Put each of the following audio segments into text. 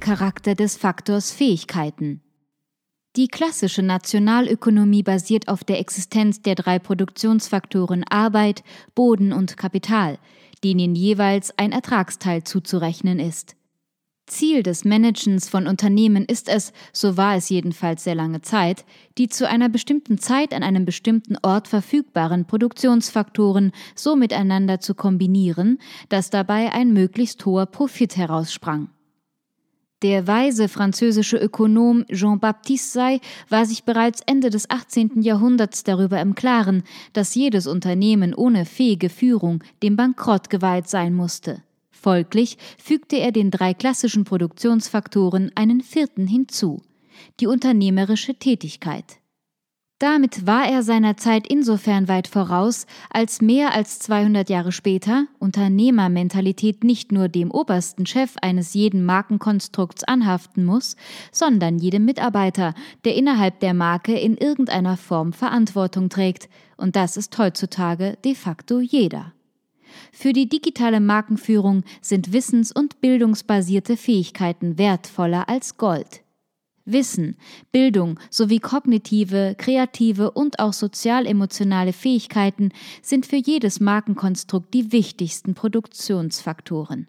Charakter des Faktors Fähigkeiten. Die klassische Nationalökonomie basiert auf der Existenz der drei Produktionsfaktoren Arbeit, Boden und Kapital, denen jeweils ein Ertragsteil zuzurechnen ist. Ziel des Managens von Unternehmen ist es, so war es jedenfalls sehr lange Zeit, die zu einer bestimmten Zeit an einem bestimmten Ort verfügbaren Produktionsfaktoren so miteinander zu kombinieren, dass dabei ein möglichst hoher Profit heraussprang. Der weise französische Ökonom Jean-Baptiste Say war sich bereits Ende des 18. Jahrhunderts darüber im Klaren, dass jedes Unternehmen ohne fähige Führung dem Bankrott geweiht sein musste. Folglich fügte er den drei klassischen Produktionsfaktoren einen vierten hinzu, die unternehmerische Tätigkeit. Damit war er seiner Zeit insofern weit voraus, als mehr als 200 Jahre später Unternehmermentalität nicht nur dem obersten Chef eines jeden Markenkonstrukts anhaften muss, sondern jedem Mitarbeiter, der innerhalb der Marke in irgendeiner Form Verantwortung trägt, und das ist heutzutage de facto jeder. Für die digitale Markenführung sind wissens- und bildungsbasierte Fähigkeiten wertvoller als Gold. Wissen, Bildung sowie kognitive, kreative und auch sozial-emotionale Fähigkeiten sind für jedes Markenkonstrukt die wichtigsten Produktionsfaktoren.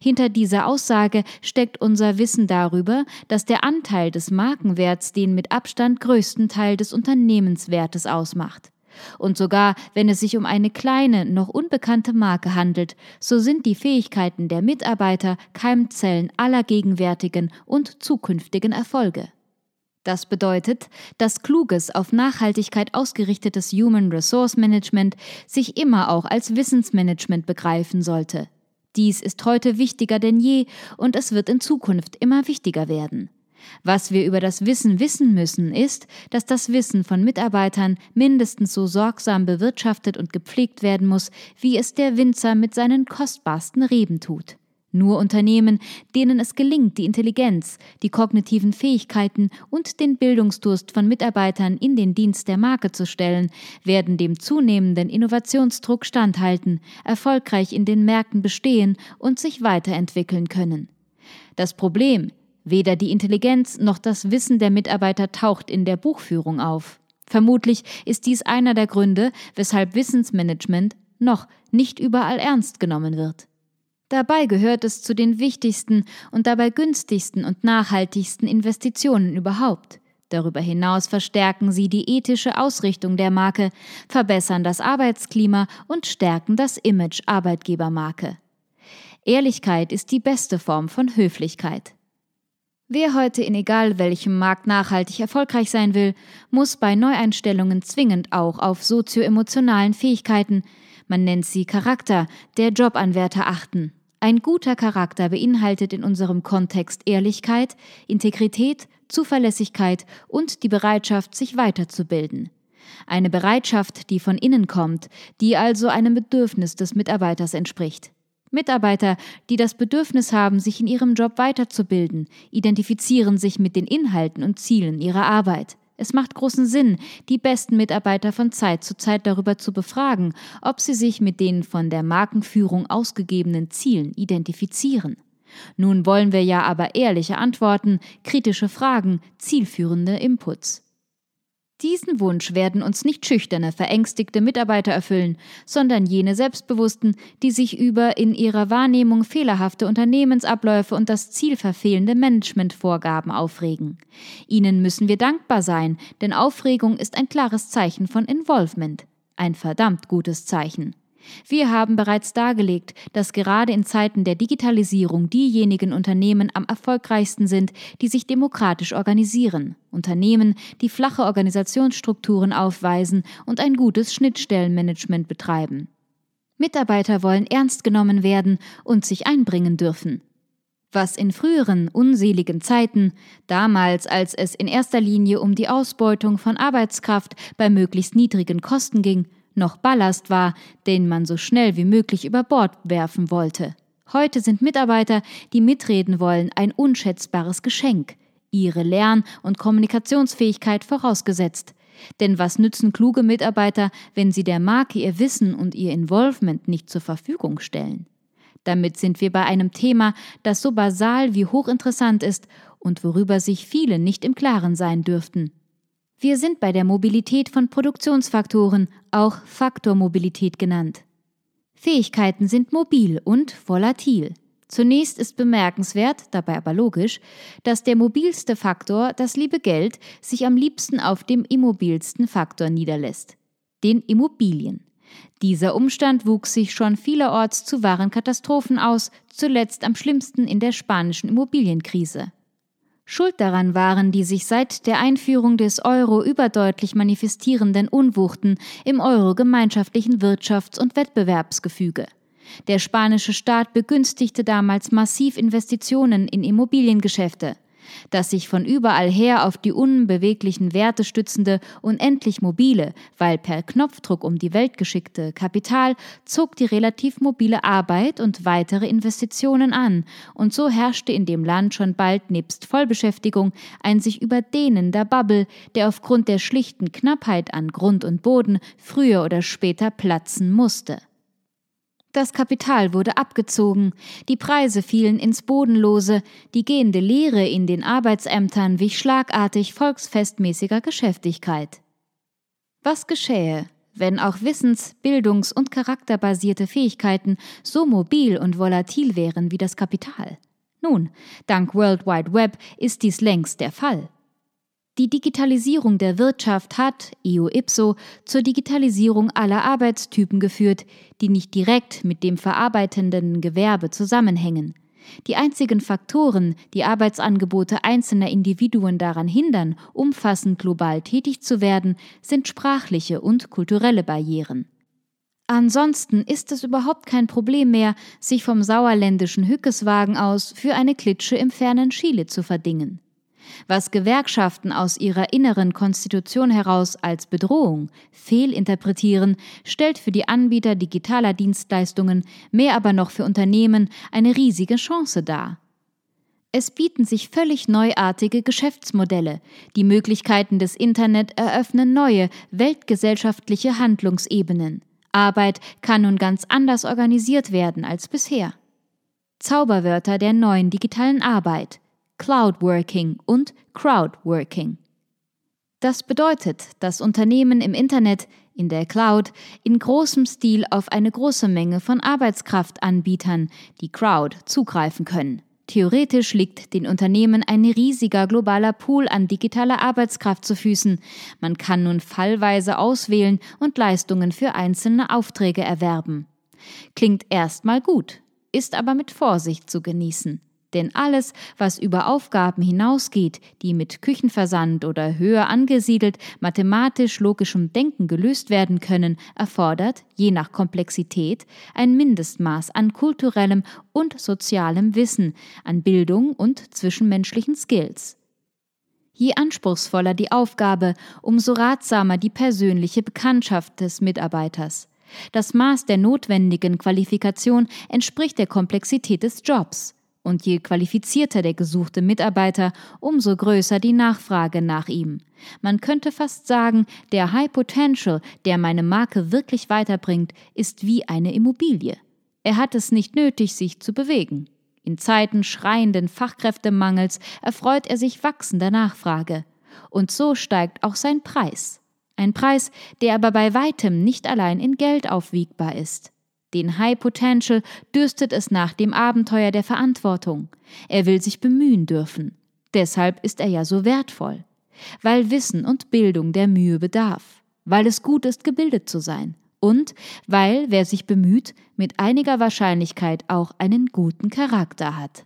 Hinter dieser Aussage steckt unser Wissen darüber, dass der Anteil des Markenwerts den mit Abstand größten Teil des Unternehmenswertes ausmacht. Und sogar wenn es sich um eine kleine, noch unbekannte Marke handelt, so sind die Fähigkeiten der Mitarbeiter Keimzellen aller gegenwärtigen und zukünftigen Erfolge. Das bedeutet, dass kluges, auf Nachhaltigkeit ausgerichtetes Human Resource Management sich immer auch als Wissensmanagement begreifen sollte. Dies ist heute wichtiger denn je und es wird in Zukunft immer wichtiger werden. Was wir über das Wissen wissen müssen, ist, dass das Wissen von Mitarbeitern mindestens so sorgsam bewirtschaftet und gepflegt werden muss, wie es der Winzer mit seinen kostbarsten Reben tut. Nur Unternehmen, denen es gelingt, die Intelligenz, die kognitiven Fähigkeiten und den Bildungsdurst von Mitarbeitern in den Dienst der Marke zu stellen, werden dem zunehmenden Innovationsdruck standhalten, erfolgreich in den Märkten bestehen und sich weiterentwickeln können. Das Problem, Weder die Intelligenz noch das Wissen der Mitarbeiter taucht in der Buchführung auf. Vermutlich ist dies einer der Gründe, weshalb Wissensmanagement noch nicht überall ernst genommen wird. Dabei gehört es zu den wichtigsten und dabei günstigsten und nachhaltigsten Investitionen überhaupt. Darüber hinaus verstärken sie die ethische Ausrichtung der Marke, verbessern das Arbeitsklima und stärken das Image Arbeitgebermarke. Ehrlichkeit ist die beste Form von Höflichkeit. Wer heute in egal welchem Markt nachhaltig erfolgreich sein will, muss bei Neueinstellungen zwingend auch auf sozioemotionalen Fähigkeiten, man nennt sie Charakter, der Jobanwärter achten. Ein guter Charakter beinhaltet in unserem Kontext Ehrlichkeit, Integrität, Zuverlässigkeit und die Bereitschaft, sich weiterzubilden. Eine Bereitschaft, die von innen kommt, die also einem Bedürfnis des Mitarbeiters entspricht. Mitarbeiter, die das Bedürfnis haben, sich in ihrem Job weiterzubilden, identifizieren sich mit den Inhalten und Zielen ihrer Arbeit. Es macht großen Sinn, die besten Mitarbeiter von Zeit zu Zeit darüber zu befragen, ob sie sich mit den von der Markenführung ausgegebenen Zielen identifizieren. Nun wollen wir ja aber ehrliche Antworten, kritische Fragen, zielführende Inputs. Diesen Wunsch werden uns nicht schüchterne, verängstigte Mitarbeiter erfüllen, sondern jene Selbstbewussten, die sich über in ihrer Wahrnehmung fehlerhafte Unternehmensabläufe und das zielverfehlende Managementvorgaben aufregen. Ihnen müssen wir dankbar sein, denn Aufregung ist ein klares Zeichen von Involvement. Ein verdammt gutes Zeichen. Wir haben bereits dargelegt, dass gerade in Zeiten der Digitalisierung diejenigen Unternehmen am erfolgreichsten sind, die sich demokratisch organisieren. Unternehmen, die flache Organisationsstrukturen aufweisen und ein gutes Schnittstellenmanagement betreiben. Mitarbeiter wollen ernst genommen werden und sich einbringen dürfen. Was in früheren, unseligen Zeiten, damals als es in erster Linie um die Ausbeutung von Arbeitskraft bei möglichst niedrigen Kosten ging, noch Ballast war, den man so schnell wie möglich über Bord werfen wollte. Heute sind Mitarbeiter, die mitreden wollen, ein unschätzbares Geschenk, ihre Lern- und Kommunikationsfähigkeit vorausgesetzt. Denn was nützen kluge Mitarbeiter, wenn sie der Marke ihr Wissen und ihr Involvement nicht zur Verfügung stellen? Damit sind wir bei einem Thema, das so basal wie hochinteressant ist und worüber sich viele nicht im Klaren sein dürften. Wir sind bei der Mobilität von Produktionsfaktoren, auch Faktormobilität genannt. Fähigkeiten sind mobil und volatil. Zunächst ist bemerkenswert, dabei aber logisch, dass der mobilste Faktor, das liebe Geld, sich am liebsten auf dem immobilsten Faktor niederlässt, den Immobilien. Dieser Umstand wuchs sich schon vielerorts zu wahren Katastrophen aus, zuletzt am schlimmsten in der spanischen Immobilienkrise. Schuld daran waren die sich seit der Einführung des Euro überdeutlich manifestierenden Unwuchten im euro-gemeinschaftlichen Wirtschafts- und Wettbewerbsgefüge. Der spanische Staat begünstigte damals massiv Investitionen in Immobiliengeschäfte das sich von überall her auf die unbeweglichen Werte stützende, unendlich mobile, weil per Knopfdruck um die Welt geschickte Kapital zog die relativ mobile Arbeit und weitere Investitionen an, und so herrschte in dem Land schon bald nebst Vollbeschäftigung ein sich überdehnender Bubble, der aufgrund der schlichten Knappheit an Grund und Boden früher oder später platzen musste. Das Kapital wurde abgezogen, die Preise fielen ins Bodenlose, die gehende Lehre in den Arbeitsämtern wich schlagartig volksfestmäßiger Geschäftigkeit. Was geschähe, wenn auch wissens-, bildungs- und charakterbasierte Fähigkeiten so mobil und volatil wären wie das Kapital? Nun, dank World Wide Web ist dies längst der Fall. Die Digitalisierung der Wirtschaft hat, eo ipso, zur Digitalisierung aller Arbeitstypen geführt, die nicht direkt mit dem verarbeitenden Gewerbe zusammenhängen. Die einzigen Faktoren, die Arbeitsangebote einzelner Individuen daran hindern, umfassend global tätig zu werden, sind sprachliche und kulturelle Barrieren. Ansonsten ist es überhaupt kein Problem mehr, sich vom sauerländischen Hückeswagen aus für eine Klitsche im fernen Chile zu verdingen. Was Gewerkschaften aus ihrer inneren Konstitution heraus als Bedrohung fehlinterpretieren, stellt für die Anbieter digitaler Dienstleistungen, mehr aber noch für Unternehmen, eine riesige Chance dar. Es bieten sich völlig neuartige Geschäftsmodelle. Die Möglichkeiten des Internet eröffnen neue, weltgesellschaftliche Handlungsebenen. Arbeit kann nun ganz anders organisiert werden als bisher. Zauberwörter der neuen digitalen Arbeit. Cloudworking und Crowdworking. Das bedeutet, dass Unternehmen im Internet, in der Cloud, in großem Stil auf eine große Menge von Arbeitskraftanbietern, die Crowd, zugreifen können. Theoretisch liegt den Unternehmen ein riesiger globaler Pool an digitaler Arbeitskraft zu Füßen. Man kann nun fallweise auswählen und Leistungen für einzelne Aufträge erwerben. Klingt erstmal gut, ist aber mit Vorsicht zu genießen. Denn alles, was über Aufgaben hinausgeht, die mit Küchenversand oder höher angesiedelt mathematisch logischem Denken gelöst werden können, erfordert, je nach Komplexität, ein Mindestmaß an kulturellem und sozialem Wissen, an Bildung und zwischenmenschlichen Skills. Je anspruchsvoller die Aufgabe, umso ratsamer die persönliche Bekanntschaft des Mitarbeiters. Das Maß der notwendigen Qualifikation entspricht der Komplexität des Jobs. Und je qualifizierter der gesuchte Mitarbeiter, umso größer die Nachfrage nach ihm. Man könnte fast sagen, der High Potential, der meine Marke wirklich weiterbringt, ist wie eine Immobilie. Er hat es nicht nötig, sich zu bewegen. In Zeiten schreienden Fachkräftemangels erfreut er sich wachsender Nachfrage. Und so steigt auch sein Preis. Ein Preis, der aber bei weitem nicht allein in Geld aufwiegbar ist. Den High Potential dürstet es nach dem Abenteuer der Verantwortung. Er will sich bemühen dürfen. Deshalb ist er ja so wertvoll. Weil Wissen und Bildung der Mühe bedarf. Weil es gut ist, gebildet zu sein und weil, wer sich bemüht, mit einiger Wahrscheinlichkeit auch einen guten Charakter hat.